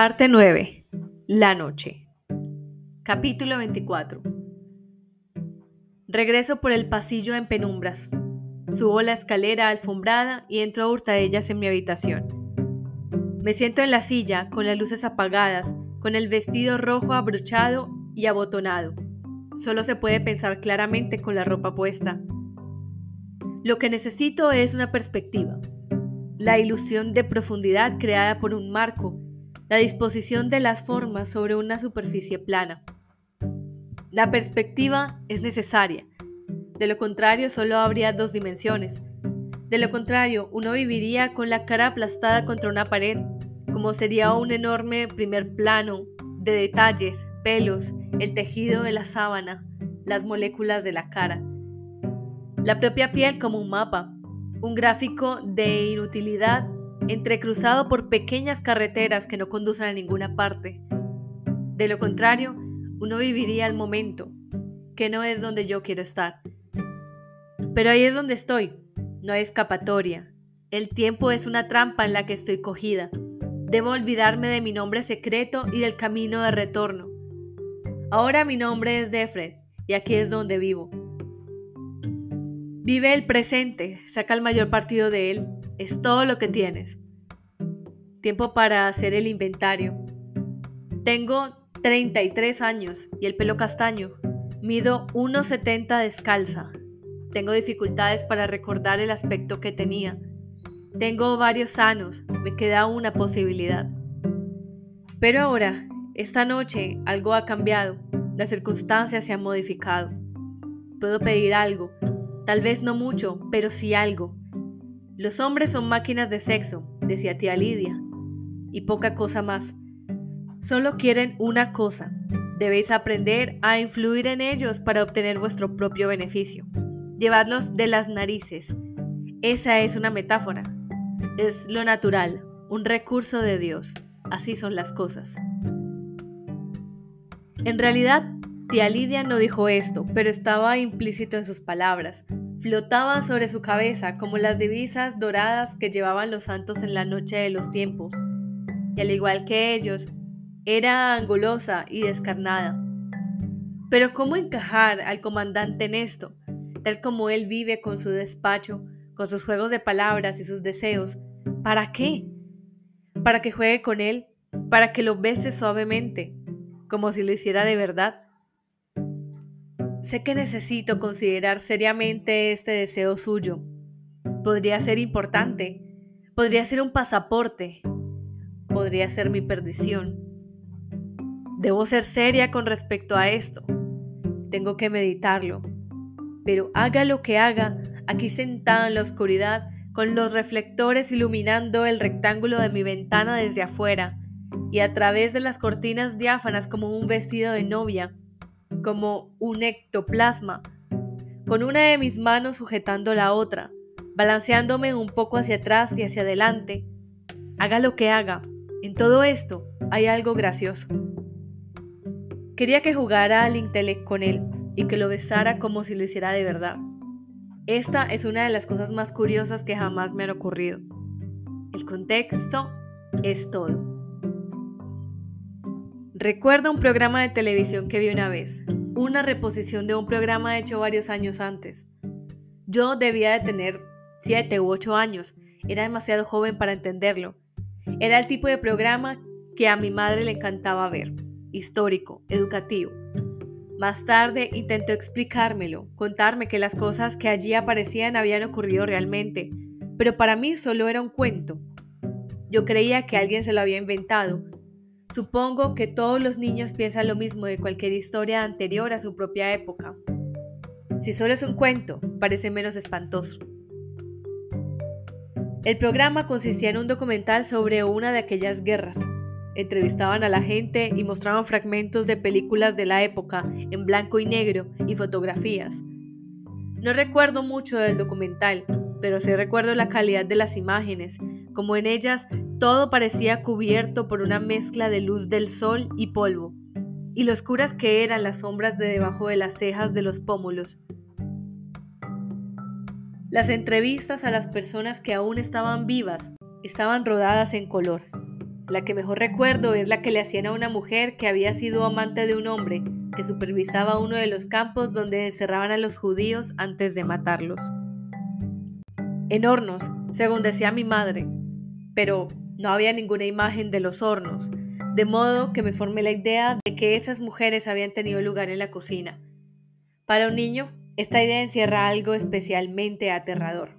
Parte 9. La noche. Capítulo 24. Regreso por el pasillo en penumbras. Subo la escalera alfombrada y entro a hurtadillas en mi habitación. Me siento en la silla, con las luces apagadas, con el vestido rojo abrochado y abotonado. Solo se puede pensar claramente con la ropa puesta. Lo que necesito es una perspectiva, la ilusión de profundidad creada por un marco, la disposición de las formas sobre una superficie plana. La perspectiva es necesaria, de lo contrario solo habría dos dimensiones. De lo contrario, uno viviría con la cara aplastada contra una pared, como sería un enorme primer plano de detalles, pelos, el tejido de la sábana, las moléculas de la cara. La propia piel como un mapa, un gráfico de inutilidad entrecruzado por pequeñas carreteras que no conducen a ninguna parte. De lo contrario, uno viviría el momento, que no es donde yo quiero estar. Pero ahí es donde estoy, no hay escapatoria. El tiempo es una trampa en la que estoy cogida. Debo olvidarme de mi nombre secreto y del camino de retorno. Ahora mi nombre es Defred y aquí es donde vivo. Vive el presente, saca el mayor partido de él, es todo lo que tienes. Tiempo para hacer el inventario. Tengo 33 años y el pelo castaño. Mido 1,70 descalza. Tengo dificultades para recordar el aspecto que tenía. Tengo varios sanos, me queda una posibilidad. Pero ahora, esta noche, algo ha cambiado, las circunstancias se han modificado. Puedo pedir algo, Tal vez no mucho, pero sí algo. Los hombres son máquinas de sexo, decía tía Lidia, y poca cosa más. Solo quieren una cosa. Debéis aprender a influir en ellos para obtener vuestro propio beneficio. Llevadlos de las narices. Esa es una metáfora. Es lo natural, un recurso de Dios. Así son las cosas. En realidad, tía Lidia no dijo esto, pero estaba implícito en sus palabras flotaban sobre su cabeza como las divisas doradas que llevaban los santos en la noche de los tiempos, y al igual que ellos, era angulosa y descarnada. Pero ¿cómo encajar al comandante en esto, tal como él vive con su despacho, con sus juegos de palabras y sus deseos? ¿Para qué? ¿Para que juegue con él? ¿Para que lo bese suavemente, como si lo hiciera de verdad? Sé que necesito considerar seriamente este deseo suyo. Podría ser importante, podría ser un pasaporte, podría ser mi perdición. Debo ser seria con respecto a esto. Tengo que meditarlo. Pero haga lo que haga, aquí sentada en la oscuridad, con los reflectores iluminando el rectángulo de mi ventana desde afuera, y a través de las cortinas diáfanas como un vestido de novia, como un ectoplasma, con una de mis manos sujetando la otra, balanceándome un poco hacia atrás y hacia adelante. Haga lo que haga, en todo esto hay algo gracioso. Quería que jugara al intelecto con él y que lo besara como si lo hiciera de verdad. Esta es una de las cosas más curiosas que jamás me han ocurrido. El contexto es todo. Recuerdo un programa de televisión que vi una vez, una reposición de un programa hecho varios años antes. Yo debía de tener 7 u 8 años, era demasiado joven para entenderlo. Era el tipo de programa que a mi madre le encantaba ver, histórico, educativo. Más tarde intentó explicármelo, contarme que las cosas que allí aparecían habían ocurrido realmente, pero para mí solo era un cuento. Yo creía que alguien se lo había inventado, Supongo que todos los niños piensan lo mismo de cualquier historia anterior a su propia época. Si solo es un cuento, parece menos espantoso. El programa consistía en un documental sobre una de aquellas guerras. Entrevistaban a la gente y mostraban fragmentos de películas de la época en blanco y negro y fotografías. No recuerdo mucho del documental, pero sí recuerdo la calidad de las imágenes, como en ellas todo parecía cubierto por una mezcla de luz del sol y polvo, y lo oscuras que eran las sombras de debajo de las cejas de los pómulos. Las entrevistas a las personas que aún estaban vivas estaban rodadas en color. La que mejor recuerdo es la que le hacían a una mujer que había sido amante de un hombre que supervisaba uno de los campos donde encerraban a los judíos antes de matarlos. En hornos, según decía mi madre, pero no había ninguna imagen de los hornos, de modo que me formé la idea de que esas mujeres habían tenido lugar en la cocina. Para un niño, esta idea encierra algo especialmente aterrador.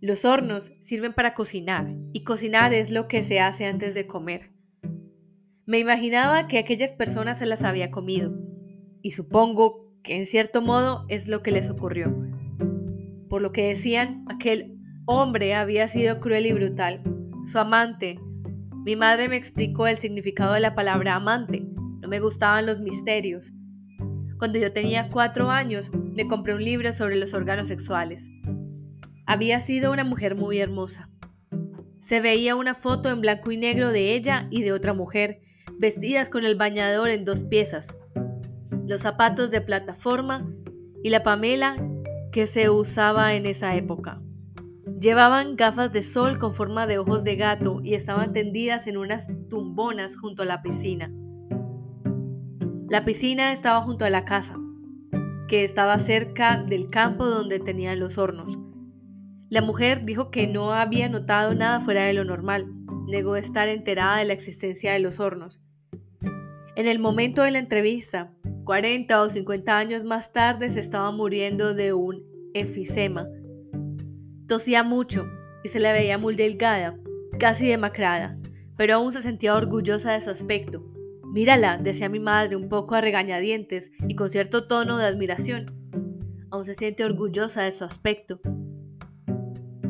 Los hornos sirven para cocinar, y cocinar es lo que se hace antes de comer. Me imaginaba que aquellas personas se las había comido, y supongo que en cierto modo es lo que les ocurrió. Por lo que decían, aquel hombre había sido cruel y brutal. Su amante. Mi madre me explicó el significado de la palabra amante. No me gustaban los misterios. Cuando yo tenía cuatro años, me compré un libro sobre los órganos sexuales. Había sido una mujer muy hermosa. Se veía una foto en blanco y negro de ella y de otra mujer, vestidas con el bañador en dos piezas, los zapatos de plataforma y la pamela que se usaba en esa época. Llevaban gafas de sol con forma de ojos de gato y estaban tendidas en unas tumbonas junto a la piscina. La piscina estaba junto a la casa, que estaba cerca del campo donde tenían los hornos. La mujer dijo que no había notado nada fuera de lo normal, negó estar enterada de la existencia de los hornos. En el momento de la entrevista, 40 o 50 años más tarde, se estaba muriendo de un efisema. Tosía mucho y se la veía muy delgada, casi demacrada, pero aún se sentía orgullosa de su aspecto. Mírala, decía mi madre un poco a regañadientes y con cierto tono de admiración. Aún se siente orgullosa de su aspecto.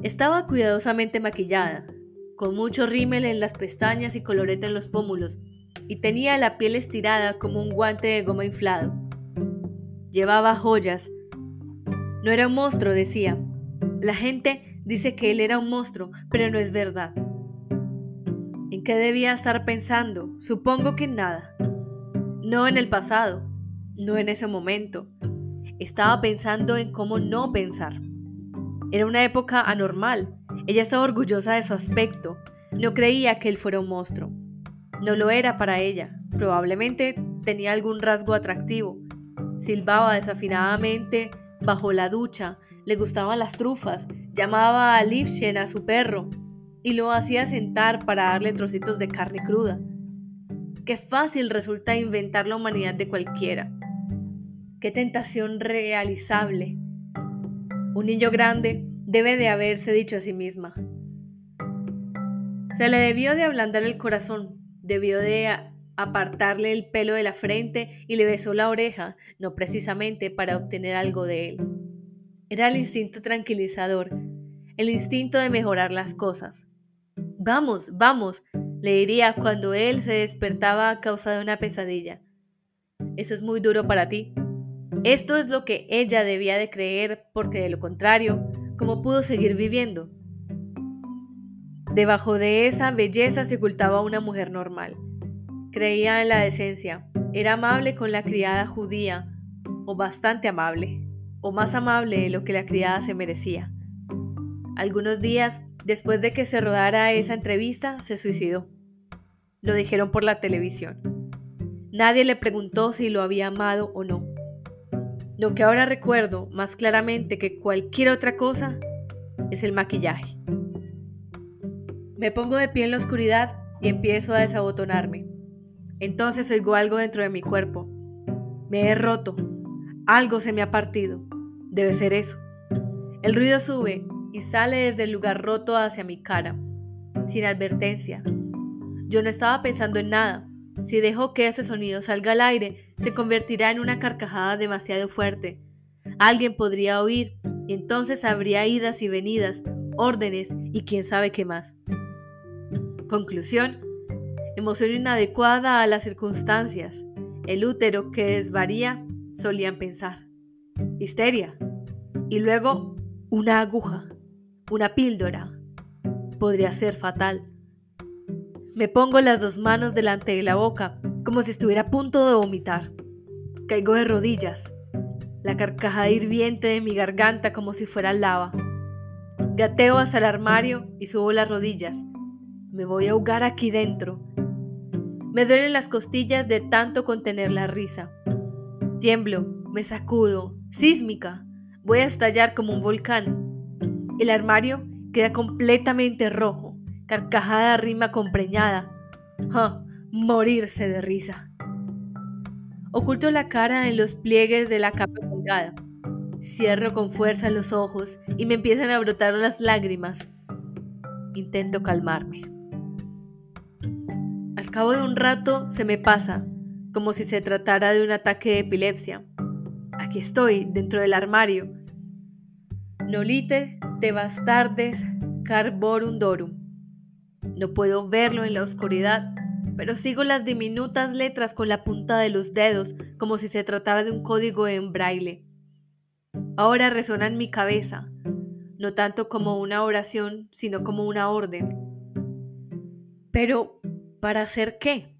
Estaba cuidadosamente maquillada, con mucho rímel en las pestañas y colorete en los pómulos, y tenía la piel estirada como un guante de goma inflado. Llevaba joyas. No era un monstruo, decía. La gente dice que él era un monstruo, pero no es verdad. ¿En qué debía estar pensando? Supongo que en nada. No en el pasado, no en ese momento. Estaba pensando en cómo no pensar. Era una época anormal. Ella estaba orgullosa de su aspecto. No creía que él fuera un monstruo. No lo era para ella. Probablemente tenía algún rasgo atractivo. Silbaba desafinadamente bajo la ducha, le gustaban las trufas, llamaba a Lifshen a su perro y lo hacía sentar para darle trocitos de carne cruda. Qué fácil resulta inventar la humanidad de cualquiera. Qué tentación realizable. Un niño grande debe de haberse dicho a sí misma. Se le debió de ablandar el corazón, debió de apartarle el pelo de la frente y le besó la oreja, no precisamente para obtener algo de él. Era el instinto tranquilizador, el instinto de mejorar las cosas. Vamos, vamos, le diría cuando él se despertaba a causa de una pesadilla. Eso es muy duro para ti, esto es lo que ella debía de creer porque de lo contrario, ¿cómo pudo seguir viviendo? Debajo de esa belleza se ocultaba una mujer normal. Creía en la decencia, era amable con la criada judía, o bastante amable, o más amable de lo que la criada se merecía. Algunos días después de que se rodara esa entrevista, se suicidó. Lo dijeron por la televisión. Nadie le preguntó si lo había amado o no. Lo que ahora recuerdo más claramente que cualquier otra cosa es el maquillaje. Me pongo de pie en la oscuridad y empiezo a desabotonarme. Entonces oigo algo dentro de mi cuerpo. Me he roto. Algo se me ha partido. Debe ser eso. El ruido sube y sale desde el lugar roto hacia mi cara, sin advertencia. Yo no estaba pensando en nada, si dejo que ese sonido salga al aire, se convertirá en una carcajada demasiado fuerte. Alguien podría oír y entonces habría idas y venidas, órdenes y quién sabe qué más. Conclusión. Emoción inadecuada a las circunstancias. El útero que desvaría, solían pensar. Histeria. Y luego una aguja, una píldora. Podría ser fatal. Me pongo las dos manos delante de la boca, como si estuviera a punto de vomitar. Caigo de rodillas, la carcajada hirviente de mi garganta como si fuera lava. Gateo hasta el armario y subo las rodillas. Me voy a ahogar aquí dentro. Me duelen las costillas de tanto contener la risa. Tiemblo, me sacudo, sísmica. Voy a estallar como un volcán. El armario queda completamente rojo, carcajada rima compreñada. ¡Ja! Morirse de risa. Oculto la cara en los pliegues de la capa colgada. Cierro con fuerza los ojos y me empiezan a brotar las lágrimas. Intento calmarme. Al cabo de un rato se me pasa, como si se tratara de un ataque de epilepsia. Aquí estoy, dentro del armario. Nolite de bastardes carborum dorum. No puedo verlo en la oscuridad, pero sigo las diminutas letras con la punta de los dedos, como si se tratara de un código en braille. Ahora resuena en mi cabeza, no tanto como una oración, sino como una orden. Pero, ¿para hacer qué?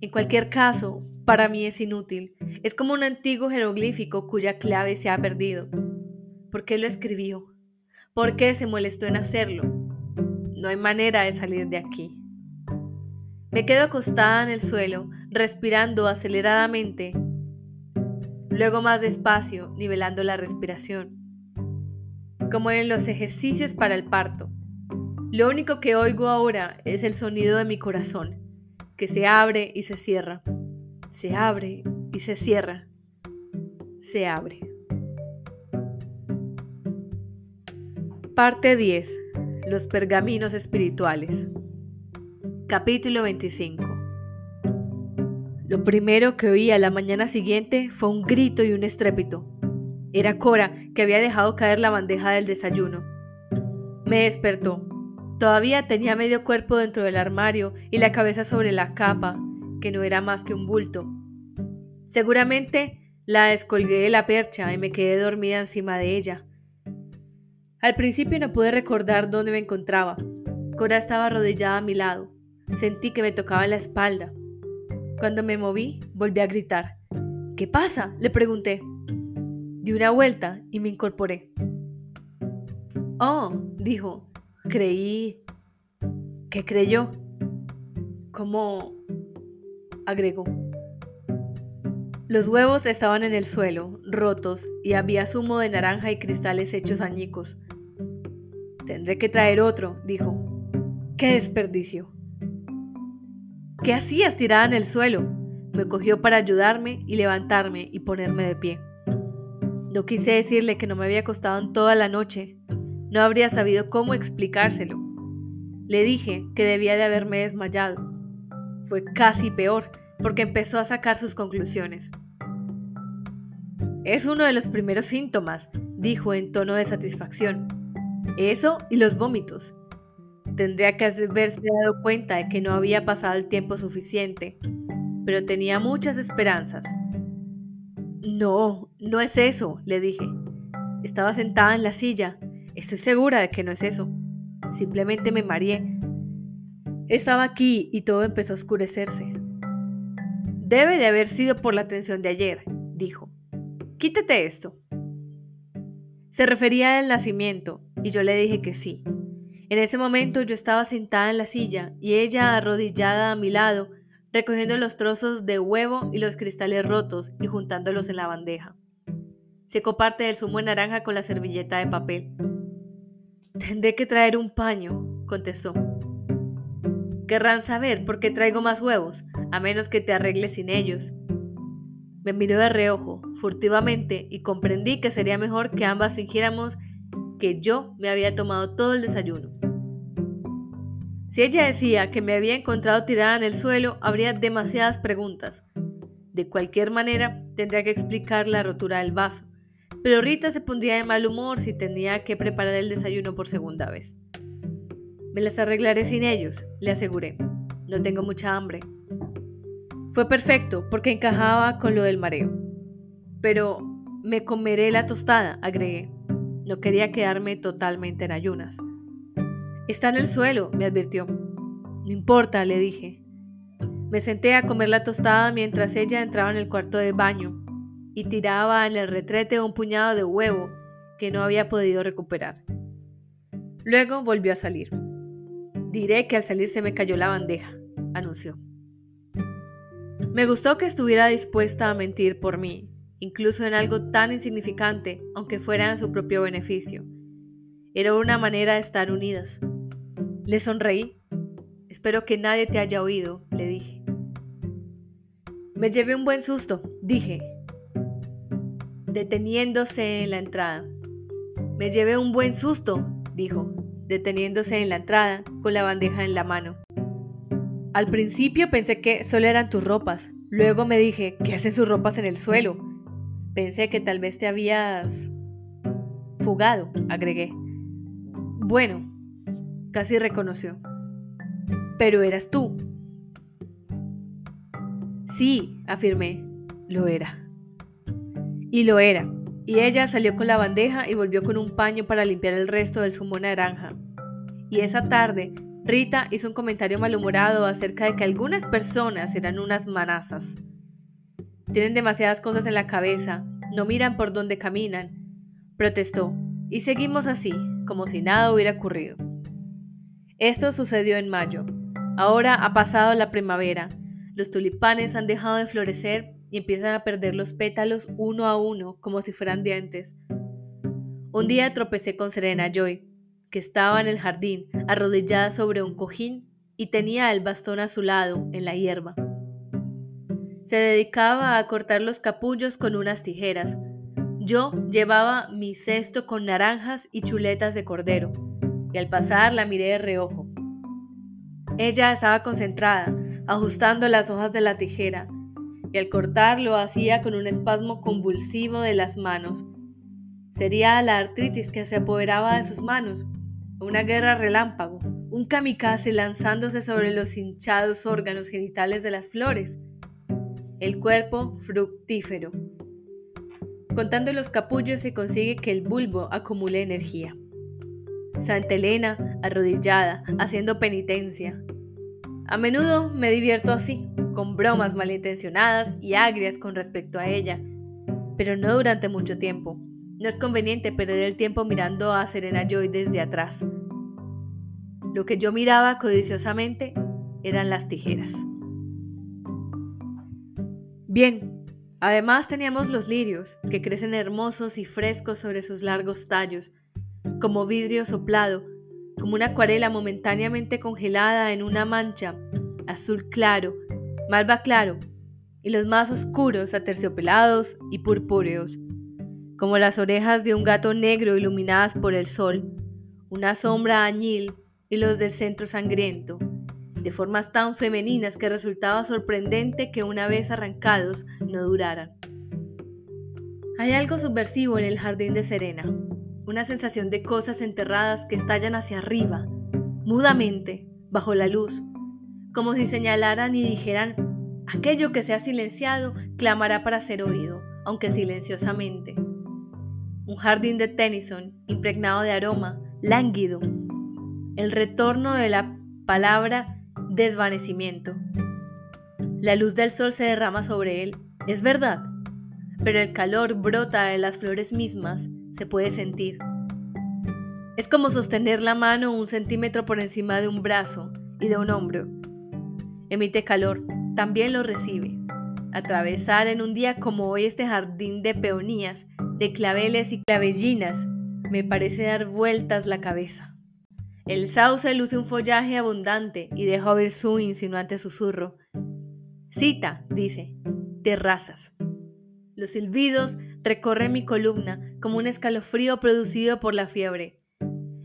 En cualquier caso, para mí es inútil. Es como un antiguo jeroglífico cuya clave se ha perdido. ¿Por qué lo escribió? ¿Por qué se molestó en hacerlo? No hay manera de salir de aquí. Me quedo acostada en el suelo, respirando aceleradamente luego más despacio, nivelando la respiración, como en los ejercicios para el parto. Lo único que oigo ahora es el sonido de mi corazón, que se abre y se cierra, se abre y se cierra, se abre. Parte 10. Los pergaminos espirituales. Capítulo 25. Lo primero que oí a la mañana siguiente fue un grito y un estrépito. Era Cora, que había dejado caer la bandeja del desayuno. Me despertó. Todavía tenía medio cuerpo dentro del armario y la cabeza sobre la capa, que no era más que un bulto. Seguramente la descolgué de la percha y me quedé dormida encima de ella. Al principio no pude recordar dónde me encontraba. Cora estaba arrodillada a mi lado. Sentí que me tocaba la espalda. Cuando me moví, volví a gritar. ¿Qué pasa? le pregunté. Di una vuelta y me incorporé. Oh, dijo, creí... ¿Qué creyó? ¿Cómo? agregó. Los huevos estaban en el suelo, rotos, y había zumo de naranja y cristales hechos añicos. Tendré que traer otro, dijo. ¡Qué desperdicio! ¿Qué hacías tirada en el suelo? Me cogió para ayudarme y levantarme y ponerme de pie. No quise decirle que no me había acostado en toda la noche. No habría sabido cómo explicárselo. Le dije que debía de haberme desmayado. Fue casi peor, porque empezó a sacar sus conclusiones. Es uno de los primeros síntomas, dijo en tono de satisfacción. Eso y los vómitos. Tendría que haberse dado cuenta de que no había pasado el tiempo suficiente, pero tenía muchas esperanzas. No, no es eso, le dije. Estaba sentada en la silla. Estoy segura de que no es eso. Simplemente me mareé. Estaba aquí y todo empezó a oscurecerse. Debe de haber sido por la tensión de ayer, dijo. Quítate esto. Se refería al nacimiento, y yo le dije que sí. En ese momento yo estaba sentada en la silla y ella arrodillada a mi lado, recogiendo los trozos de huevo y los cristales rotos y juntándolos en la bandeja. Secó parte del zumo de naranja con la servilleta de papel. Tendré que traer un paño, contestó. Querrán saber por qué traigo más huevos, a menos que te arregles sin ellos. Me miró de reojo, furtivamente, y comprendí que sería mejor que ambas fingiéramos que yo me había tomado todo el desayuno. Si ella decía que me había encontrado tirada en el suelo, habría demasiadas preguntas. De cualquier manera, tendría que explicar la rotura del vaso. Pero Rita se pondría de mal humor si tenía que preparar el desayuno por segunda vez. Me las arreglaré sin ellos, le aseguré. No tengo mucha hambre. Fue perfecto porque encajaba con lo del mareo. Pero me comeré la tostada, agregué. No quería quedarme totalmente en ayunas. Está en el suelo, me advirtió. No importa, le dije. Me senté a comer la tostada mientras ella entraba en el cuarto de baño y tiraba en el retrete un puñado de huevo que no había podido recuperar. Luego volvió a salir. Diré que al salir se me cayó la bandeja, anunció. Me gustó que estuviera dispuesta a mentir por mí, incluso en algo tan insignificante, aunque fuera en su propio beneficio. Era una manera de estar unidas. Le sonreí. Espero que nadie te haya oído, le dije. Me llevé un buen susto, dije, deteniéndose en la entrada. Me llevé un buen susto, dijo, deteniéndose en la entrada con la bandeja en la mano. Al principio pensé que solo eran tus ropas. Luego me dije, ¿qué hacen sus ropas en el suelo? Pensé que tal vez te habías... fugado, agregué. Bueno, casi reconoció. Pero eras tú. Sí, afirmé, lo era. Y lo era. Y ella salió con la bandeja y volvió con un paño para limpiar el resto del zumo naranja. Y esa tarde, Rita hizo un comentario malhumorado acerca de que algunas personas eran unas manazas. Tienen demasiadas cosas en la cabeza, no miran por dónde caminan, protestó, y seguimos así, como si nada hubiera ocurrido. Esto sucedió en mayo. Ahora ha pasado la primavera, los tulipanes han dejado de florecer y empiezan a perder los pétalos uno a uno como si fueran dientes. Un día tropecé con Serena Joy, que estaba en el jardín, arrodillada sobre un cojín y tenía el bastón a su lado, en la hierba. Se dedicaba a cortar los capullos con unas tijeras. Yo llevaba mi cesto con naranjas y chuletas de cordero, y al pasar la miré de reojo. Ella estaba concentrada, ajustando las hojas de la tijera, y al cortar lo hacía con un espasmo convulsivo de las manos. Sería la artritis que se apoderaba de sus manos, una guerra relámpago, un kamikaze lanzándose sobre los hinchados órganos genitales de las flores, el cuerpo fructífero. Contando los capullos se consigue que el bulbo acumule energía. Santa Elena, arrodillada, haciendo penitencia. A menudo me divierto así, con bromas malintencionadas y agrias con respecto a ella, pero no durante mucho tiempo. No es conveniente perder el tiempo mirando a Serena Joy desde atrás. Lo que yo miraba codiciosamente eran las tijeras. Bien, además teníamos los lirios, que crecen hermosos y frescos sobre sus largos tallos, como vidrio soplado, como una acuarela momentáneamente congelada en una mancha azul claro malva claro, y los más oscuros, aterciopelados y purpúreos, como las orejas de un gato negro iluminadas por el sol, una sombra añil y los del centro sangriento, de formas tan femeninas que resultaba sorprendente que una vez arrancados no duraran. Hay algo subversivo en el jardín de Serena, una sensación de cosas enterradas que estallan hacia arriba, mudamente, bajo la luz, como si señalaran y dijeran, aquello que se ha silenciado clamará para ser oído, aunque silenciosamente. Un jardín de Tennyson, impregnado de aroma, lánguido. El retorno de la palabra desvanecimiento. La luz del sol se derrama sobre él, es verdad, pero el calor brota de las flores mismas, se puede sentir. Es como sostener la mano un centímetro por encima de un brazo y de un hombro, emite calor, también lo recibe. Atravesar en un día como hoy este jardín de peonías, de claveles y clavellinas, me parece dar vueltas la cabeza. El sauce luce un follaje abundante y deja oír su insinuante susurro. Cita, dice, terrazas. Los silbidos recorren mi columna como un escalofrío producido por la fiebre.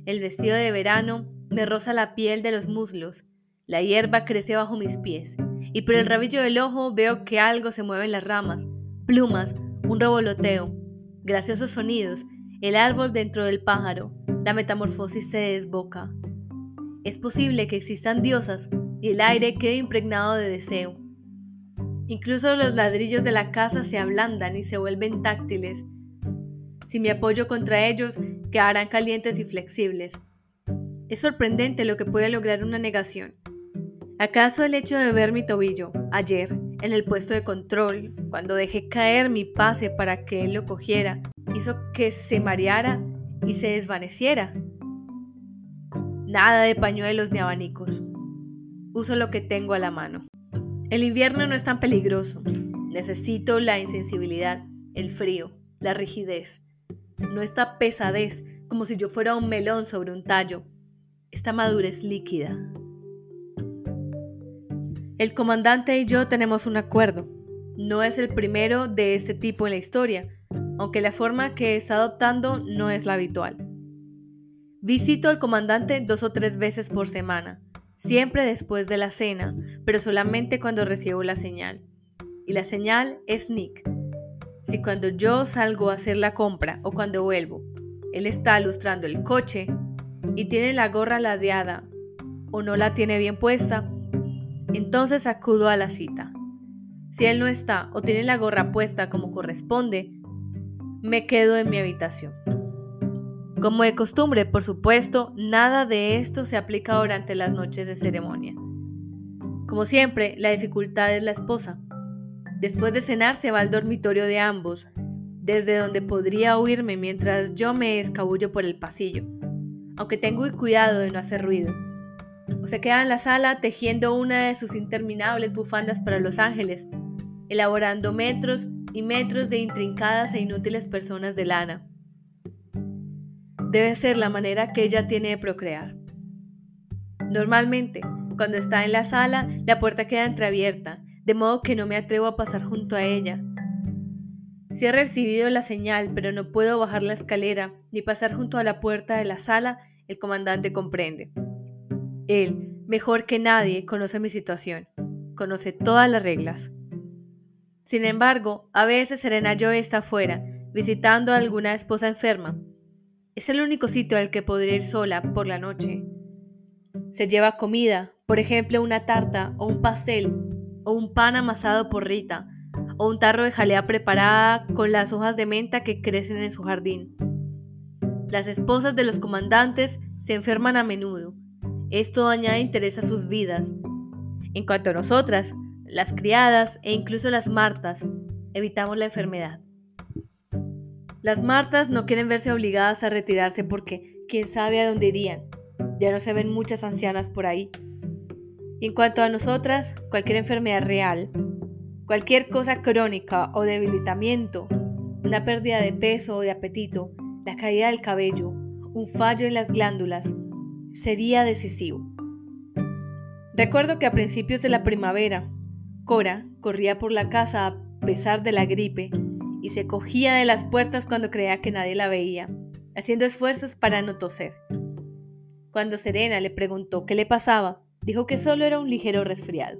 El vestido de verano me roza la piel de los muslos la hierba crece bajo mis pies, y por el rabillo del ojo veo que algo se mueve en las ramas, plumas, un revoloteo, graciosos sonidos, el árbol dentro del pájaro, la metamorfosis se desboca. Es posible que existan diosas y el aire quede impregnado de deseo. Incluso los ladrillos de la casa se ablandan y se vuelven táctiles. Si me apoyo contra ellos, quedarán calientes y flexibles. Es sorprendente lo que puede lograr una negación. ¿Acaso el hecho de ver mi tobillo ayer en el puesto de control, cuando dejé caer mi pase para que él lo cogiera, hizo que se mareara y se desvaneciera? Nada de pañuelos ni abanicos. Uso lo que tengo a la mano. El invierno no es tan peligroso. Necesito la insensibilidad, el frío, la rigidez. No esta pesadez como si yo fuera un melón sobre un tallo. Esta madurez líquida. El comandante y yo tenemos un acuerdo. No es el primero de este tipo en la historia, aunque la forma que está adoptando no es la habitual. Visito al comandante dos o tres veces por semana, siempre después de la cena, pero solamente cuando recibo la señal. Y la señal es Nick. Si cuando yo salgo a hacer la compra o cuando vuelvo, él está lustrando el coche y tiene la gorra ladeada o no la tiene bien puesta, entonces acudo a la cita. Si él no está o tiene la gorra puesta como corresponde, me quedo en mi habitación. Como de costumbre, por supuesto, nada de esto se aplica durante las noches de ceremonia. Como siempre, la dificultad es la esposa. Después de cenar se va al dormitorio de ambos, desde donde podría oírme mientras yo me escabullo por el pasillo, aunque tengo cuidado de no hacer ruido. O se queda en la sala tejiendo una de sus interminables bufandas para los ángeles, elaborando metros y metros de intrincadas e inútiles personas de lana debe ser la manera que ella tiene de procrear. Normalmente, cuando está en la sala, la puerta queda entreabierta, de modo que no me atrevo a pasar junto a ella. Si he recibido la señal, pero no puedo bajar la escalera ni pasar junto a la puerta de la sala, el comandante comprende. Él, mejor que nadie, conoce mi situación, conoce todas las reglas. Sin embargo, a veces Serena Joy está afuera, visitando a alguna esposa enferma, es el único sitio al que podría ir sola por la noche. Se lleva comida, por ejemplo una tarta o un pastel o un pan amasado por Rita o un tarro de jalea preparada con las hojas de menta que crecen en su jardín. Las esposas de los comandantes se enferman a menudo. Esto añade interés a sus vidas. En cuanto a nosotras, las criadas e incluso las martas, evitamos la enfermedad. Las Martas no quieren verse obligadas a retirarse porque quién sabe a dónde irían. Ya no se ven muchas ancianas por ahí. Y en cuanto a nosotras, cualquier enfermedad real, cualquier cosa crónica o debilitamiento, una pérdida de peso o de apetito, la caída del cabello, un fallo en las glándulas, sería decisivo. Recuerdo que a principios de la primavera, Cora corría por la casa a pesar de la gripe y se cogía de las puertas cuando creía que nadie la veía, haciendo esfuerzos para no toser. Cuando Serena le preguntó qué le pasaba, dijo que solo era un ligero resfriado.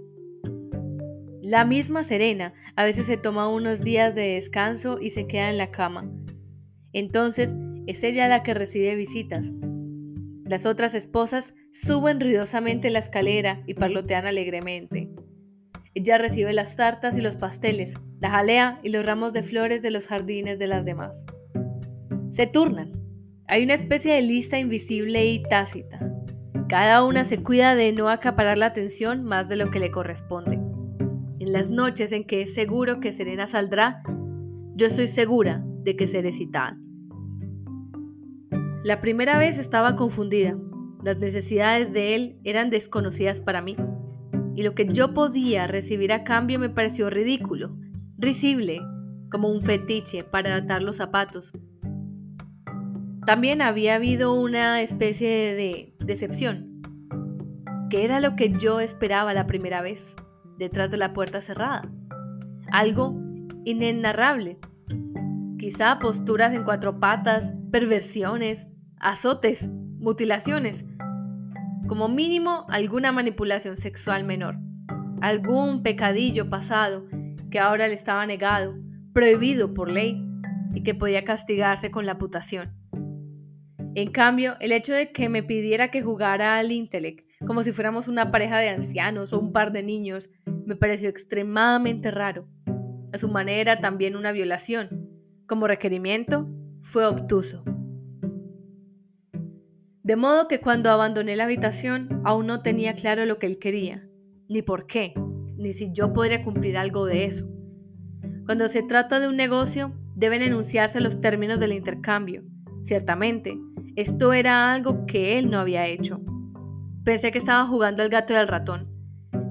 La misma Serena a veces se toma unos días de descanso y se queda en la cama. Entonces es ella la que recibe visitas. Las otras esposas suben ruidosamente la escalera y parlotean alegremente. Ella recibe las tartas y los pasteles, la jalea y los ramos de flores de los jardines de las demás. Se turnan. Hay una especie de lista invisible y tácita. Cada una se cuida de no acaparar la atención más de lo que le corresponde. En las noches en que es seguro que Serena saldrá, yo estoy segura de que seré citada. La primera vez estaba confundida. Las necesidades de él eran desconocidas para mí y lo que yo podía recibir a cambio me pareció ridículo, risible, como un fetiche para atar los zapatos. También había habido una especie de decepción, que era lo que yo esperaba la primera vez, detrás de la puerta cerrada. Algo inenarrable. Quizá posturas en cuatro patas, perversiones, azotes, mutilaciones, como mínimo alguna manipulación sexual menor, algún pecadillo pasado que ahora le estaba negado, prohibido por ley y que podía castigarse con la putación. En cambio, el hecho de que me pidiera que jugara al Intellect como si fuéramos una pareja de ancianos o un par de niños me pareció extremadamente raro. A su manera también una violación. Como requerimiento, fue obtuso. De modo que cuando abandoné la habitación aún no tenía claro lo que él quería, ni por qué, ni si yo podría cumplir algo de eso. Cuando se trata de un negocio, deben enunciarse los términos del intercambio. Ciertamente, esto era algo que él no había hecho. Pensé que estaba jugando al gato y al ratón.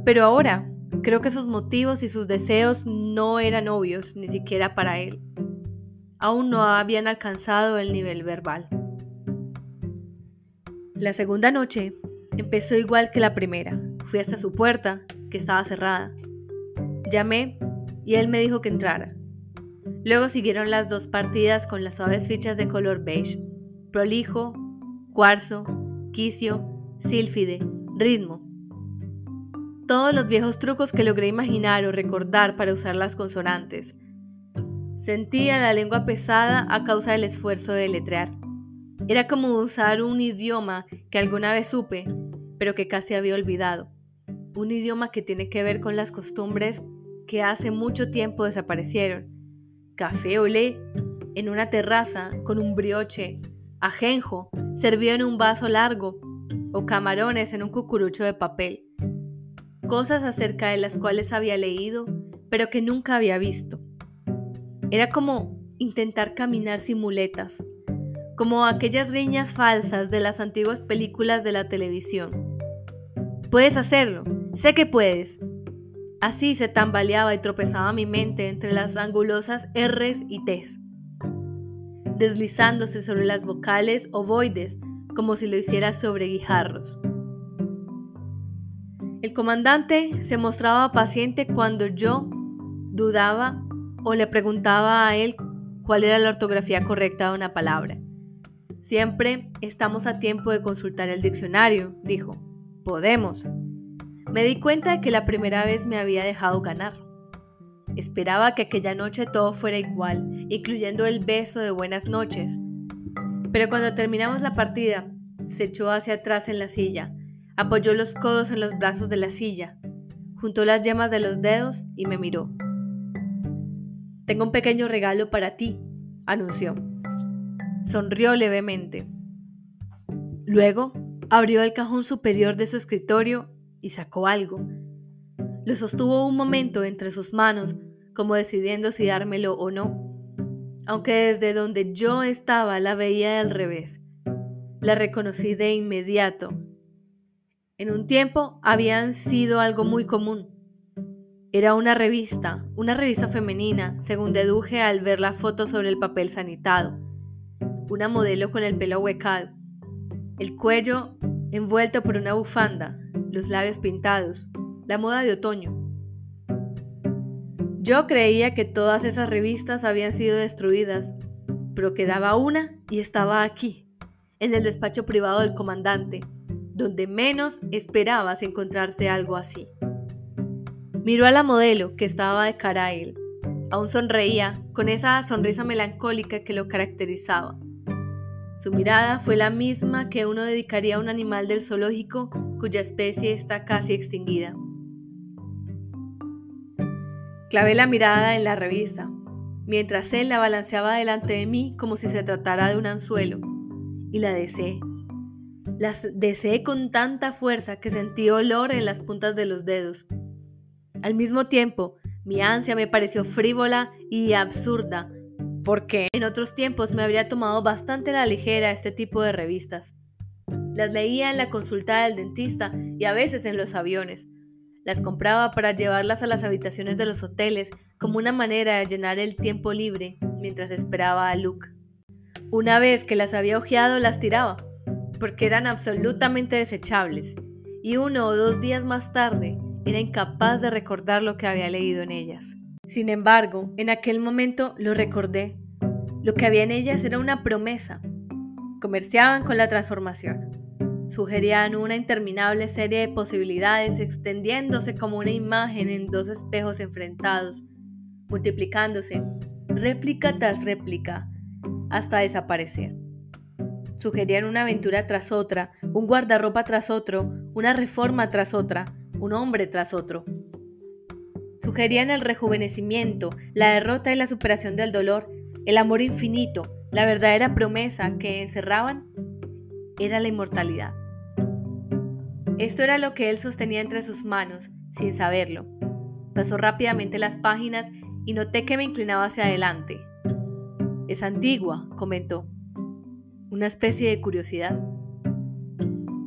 Pero ahora creo que sus motivos y sus deseos no eran obvios, ni siquiera para él. Aún no habían alcanzado el nivel verbal. La segunda noche empezó igual que la primera. Fui hasta su puerta, que estaba cerrada. Llamé y él me dijo que entrara. Luego siguieron las dos partidas con las suaves fichas de color beige, prolijo, cuarzo, quicio, sílfide, ritmo. Todos los viejos trucos que logré imaginar o recordar para usar las consonantes. Sentía la lengua pesada a causa del esfuerzo de letrear. Era como usar un idioma que alguna vez supe, pero que casi había olvidado. Un idioma que tiene que ver con las costumbres que hace mucho tiempo desaparecieron. Café olé en una terraza con un brioche, ajenjo servido en un vaso largo o camarones en un cucurucho de papel. Cosas acerca de las cuales había leído, pero que nunca había visto. Era como intentar caminar sin muletas, como aquellas riñas falsas de las antiguas películas de la televisión. Puedes hacerlo, sé que puedes, Así se tambaleaba y tropezaba mi mente entre las angulosas R's y T's, deslizándose sobre las vocales ovoides como si lo hiciera sobre guijarros. El comandante se mostraba paciente cuando yo dudaba o le preguntaba a él cuál era la ortografía correcta de una palabra. Siempre estamos a tiempo de consultar el diccionario, dijo. Podemos. Me di cuenta de que la primera vez me había dejado ganar. Esperaba que aquella noche todo fuera igual, incluyendo el beso de buenas noches. Pero cuando terminamos la partida, se echó hacia atrás en la silla, apoyó los codos en los brazos de la silla, juntó las yemas de los dedos y me miró. Tengo un pequeño regalo para ti, anunció. Sonrió levemente. Luego abrió el cajón superior de su escritorio y sacó algo. Lo sostuvo un momento entre sus manos, como decidiendo si dármelo o no, aunque desde donde yo estaba la veía al revés. La reconocí de inmediato. En un tiempo habían sido algo muy común. Era una revista, una revista femenina, según deduje al ver la foto sobre el papel sanitado. Una modelo con el pelo huecado, el cuello envuelto por una bufanda, los labios pintados, la moda de otoño. Yo creía que todas esas revistas habían sido destruidas, pero quedaba una y estaba aquí, en el despacho privado del comandante, donde menos esperabas encontrarse algo así. Miró a la modelo que estaba de cara a él. Aún sonreía con esa sonrisa melancólica que lo caracterizaba. Su mirada fue la misma que uno dedicaría a un animal del zoológico cuya especie está casi extinguida. Clavé la mirada en la revista, mientras él la balanceaba delante de mí como si se tratara de un anzuelo, y la deseé. Las deseé con tanta fuerza que sentí olor en las puntas de los dedos. Al mismo tiempo, mi ansia me pareció frívola y absurda, porque en otros tiempos me habría tomado bastante la ligera este tipo de revistas. Las leía en la consulta del dentista y a veces en los aviones. Las compraba para llevarlas a las habitaciones de los hoteles como una manera de llenar el tiempo libre mientras esperaba a Luke. Una vez que las había hojeado las tiraba, porque eran absolutamente desechables, y uno o dos días más tarde era incapaz de recordar lo que había leído en ellas. Sin embargo, en aquel momento lo recordé. Lo que había en ellas era una promesa. Comerciaban con la transformación. Sugerían una interminable serie de posibilidades extendiéndose como una imagen en dos espejos enfrentados, multiplicándose, réplica tras réplica, hasta desaparecer. Sugerían una aventura tras otra, un guardarropa tras otro, una reforma tras otra, un hombre tras otro, Sugerían el rejuvenecimiento, la derrota y la superación del dolor, el amor infinito, la verdadera promesa que encerraban era la inmortalidad. Esto era lo que él sostenía entre sus manos, sin saberlo. Pasó rápidamente las páginas y noté que me inclinaba hacia adelante. Es antigua, comentó. Una especie de curiosidad.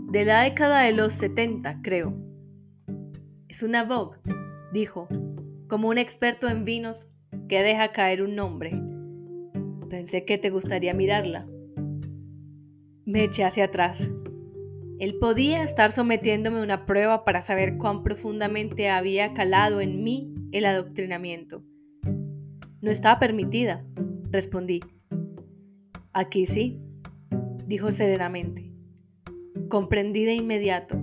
De la década de los 70, creo. Es una Vogue, dijo, como un experto en vinos que deja caer un nombre. Pensé que te gustaría mirarla. Me eché hacia atrás. Él podía estar sometiéndome a una prueba para saber cuán profundamente había calado en mí el adoctrinamiento. No estaba permitida, respondí. Aquí sí, dijo serenamente. Comprendí de inmediato.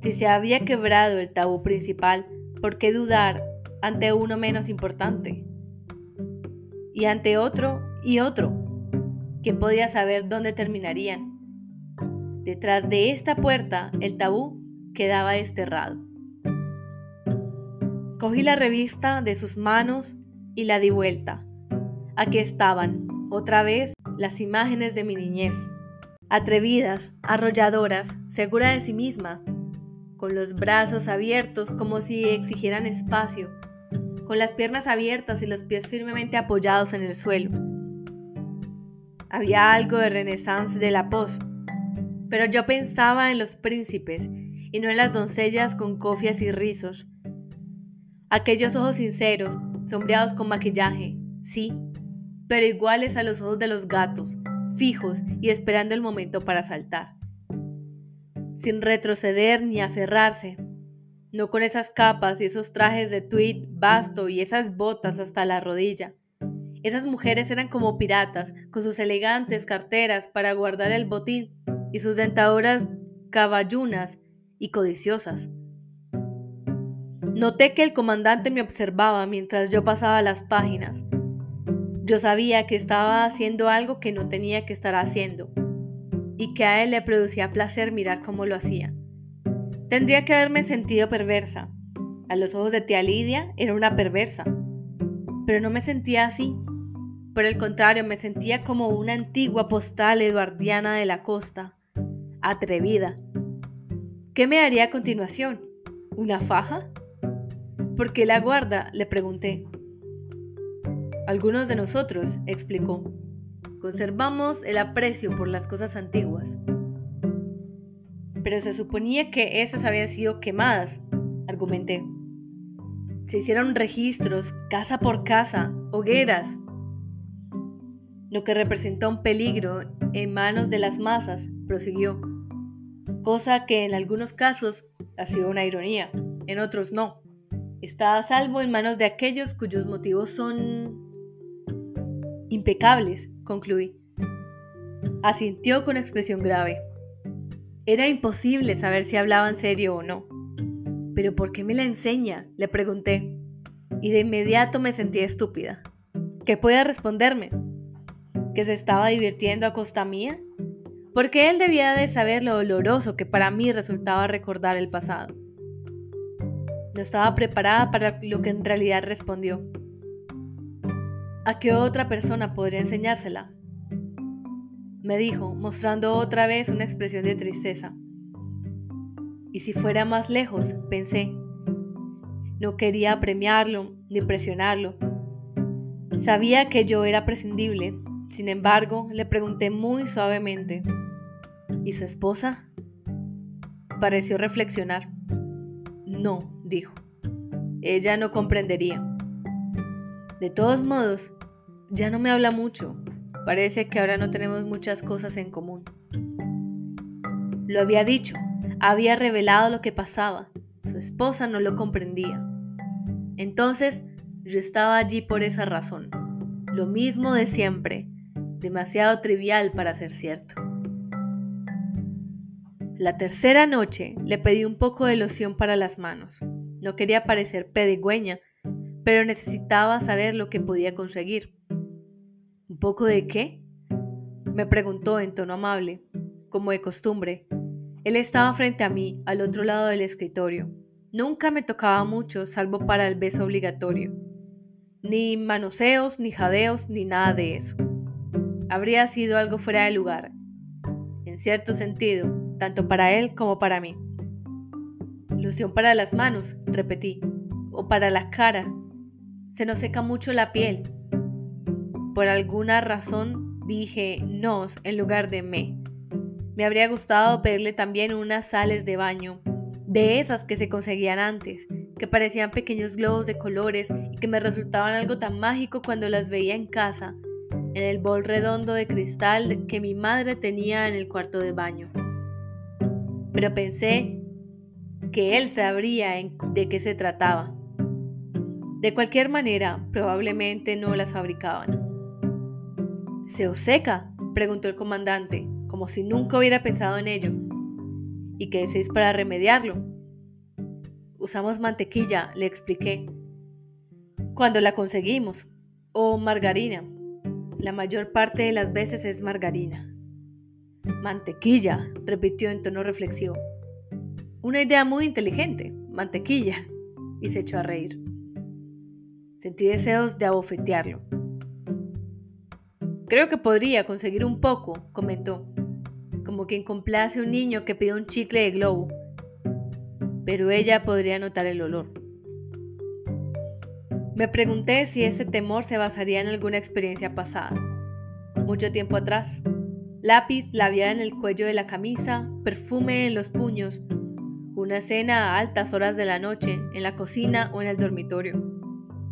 Si se había quebrado el tabú principal, ¿por qué dudar ante uno menos importante? Y ante otro y otro, que podía saber dónde terminarían. Detrás de esta puerta el tabú quedaba desterrado. Cogí la revista de sus manos y la di vuelta. Aquí estaban, otra vez, las imágenes de mi niñez. Atrevidas, arrolladoras, segura de sí misma, con los brazos abiertos como si exigieran espacio, con las piernas abiertas y los pies firmemente apoyados en el suelo. Había algo de renaissance de la pos, pero yo pensaba en los príncipes y no en las doncellas con cofias y rizos. Aquellos ojos sinceros, sombreados con maquillaje, sí, pero iguales a los ojos de los gatos, fijos y esperando el momento para saltar. Sin retroceder ni aferrarse, no con esas capas y esos trajes de tweed vasto y esas botas hasta la rodilla. Esas mujeres eran como piratas, con sus elegantes carteras para guardar el botín y sus dentaduras caballunas y codiciosas. Noté que el comandante me observaba mientras yo pasaba las páginas. Yo sabía que estaba haciendo algo que no tenía que estar haciendo y que a él le producía placer mirar cómo lo hacía. Tendría que haberme sentido perversa. A los ojos de tía Lidia era una perversa. Pero no me sentía así. Por el contrario, me sentía como una antigua postal eduardiana de la costa, atrevida. ¿Qué me haría a continuación? ¿Una faja? ¿Por qué la guarda? le pregunté. Algunos de nosotros, explicó, conservamos el aprecio por las cosas antiguas. Pero se suponía que esas habían sido quemadas, argumenté. Se hicieron registros, casa por casa, hogueras, lo que representó un peligro en manos de las masas, prosiguió, cosa que en algunos casos ha sido una ironía, en otros no está a salvo en manos de aquellos cuyos motivos son impecables, concluí. Asintió con expresión grave. Era imposible saber si hablaba en serio o no. ¿Pero por qué me la enseña? le pregunté, y de inmediato me sentía estúpida. ¿Qué puede responderme? ¿Que se estaba divirtiendo a costa mía? Porque él debía de saber lo doloroso que para mí resultaba recordar el pasado. No estaba preparada para lo que en realidad respondió. ¿A qué otra persona podría enseñársela? Me dijo, mostrando otra vez una expresión de tristeza. Y si fuera más lejos, pensé. No quería premiarlo ni presionarlo. Sabía que yo era prescindible. Sin embargo, le pregunté muy suavemente. ¿Y su esposa? Pareció reflexionar. No, dijo. Ella no comprendería. De todos modos, ya no me habla mucho. Parece que ahora no tenemos muchas cosas en común. Lo había dicho, había revelado lo que pasaba. Su esposa no lo comprendía. Entonces, yo estaba allí por esa razón. Lo mismo de siempre, demasiado trivial para ser cierto. La tercera noche le pedí un poco de loción para las manos. No quería parecer pedigüeña, pero necesitaba saber lo que podía conseguir. ¿Un poco de qué? Me preguntó en tono amable, como de costumbre. Él estaba frente a mí, al otro lado del escritorio. Nunca me tocaba mucho, salvo para el beso obligatorio. Ni manoseos, ni jadeos, ni nada de eso. Habría sido algo fuera de lugar. En cierto sentido, tanto para él como para mí. Loción para las manos, repetí, o para la cara. Se nos seca mucho la piel. Por alguna razón dije nos en lugar de me. Me habría gustado pedirle también unas sales de baño, de esas que se conseguían antes, que parecían pequeños globos de colores y que me resultaban algo tan mágico cuando las veía en casa, en el bol redondo de cristal que mi madre tenía en el cuarto de baño. Pero pensé que él sabría de qué se trataba. De cualquier manera, probablemente no las fabricaban. ¿Se os seca? preguntó el comandante, como si nunca hubiera pensado en ello. ¿Y qué decís para remediarlo? Usamos mantequilla, le expliqué. Cuando la conseguimos. O margarina. La mayor parte de las veces es margarina. Mantequilla, repitió en tono reflexivo. Una idea muy inteligente, mantequilla. Y se echó a reír. Sentí deseos de abofetearlo. Creo que podría conseguir un poco, comentó como quien complace a un niño que pide un chicle de globo, pero ella podría notar el olor. Me pregunté si ese temor se basaría en alguna experiencia pasada, mucho tiempo atrás. Lápiz labial en el cuello de la camisa, perfume en los puños, una cena a altas horas de la noche, en la cocina o en el dormitorio.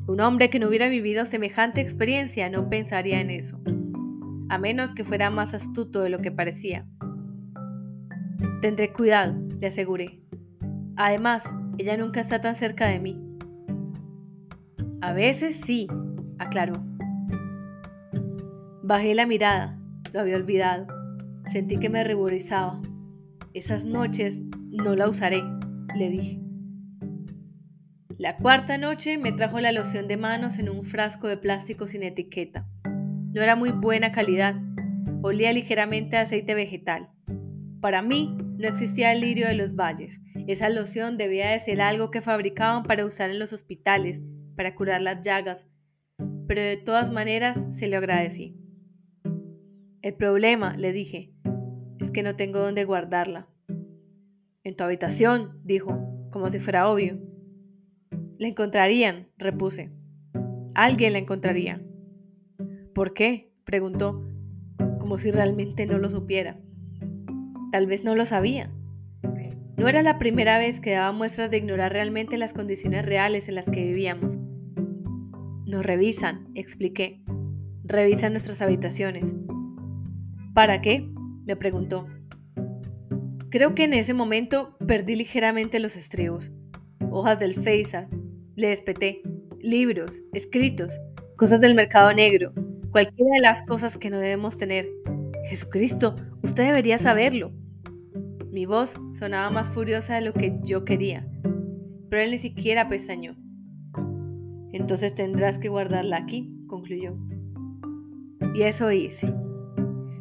Un hombre que no hubiera vivido semejante experiencia no pensaría en eso, a menos que fuera más astuto de lo que parecía. Tendré cuidado, le aseguré. Además, ella nunca está tan cerca de mí. A veces sí, aclaró. Bajé la mirada, lo había olvidado. Sentí que me ruborizaba. Esas noches no la usaré, le dije. La cuarta noche me trajo la loción de manos en un frasco de plástico sin etiqueta. No era muy buena calidad, olía ligeramente a aceite vegetal. Para mí, no existía el lirio de los valles. Esa loción debía de ser algo que fabricaban para usar en los hospitales, para curar las llagas, pero de todas maneras se lo agradecí. El problema, le dije, es que no tengo dónde guardarla. En tu habitación, dijo, como si fuera obvio. La encontrarían, repuse. Alguien la encontraría. ¿Por qué? preguntó, como si realmente no lo supiera. Tal vez no lo sabía. No era la primera vez que daba muestras de ignorar realmente las condiciones reales en las que vivíamos. Nos revisan, expliqué. Revisan nuestras habitaciones. ¿Para qué? me preguntó. Creo que en ese momento perdí ligeramente los estribos. Hojas del Faisal, le despeté, libros, escritos, cosas del mercado negro, cualquiera de las cosas que no debemos tener. Jesucristo, usted debería saberlo. Mi voz sonaba más furiosa de lo que yo quería, pero él ni siquiera pestañó. Entonces tendrás que guardarla aquí, concluyó. Y eso hice.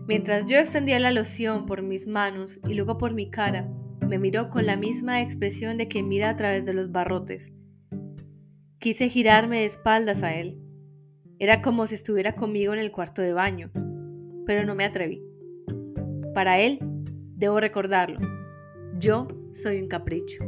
Mientras yo extendía la loción por mis manos y luego por mi cara, me miró con la misma expresión de quien mira a través de los barrotes. Quise girarme de espaldas a él. Era como si estuviera conmigo en el cuarto de baño, pero no me atreví. Para él Debo recordarlo. Yo soy un capricho.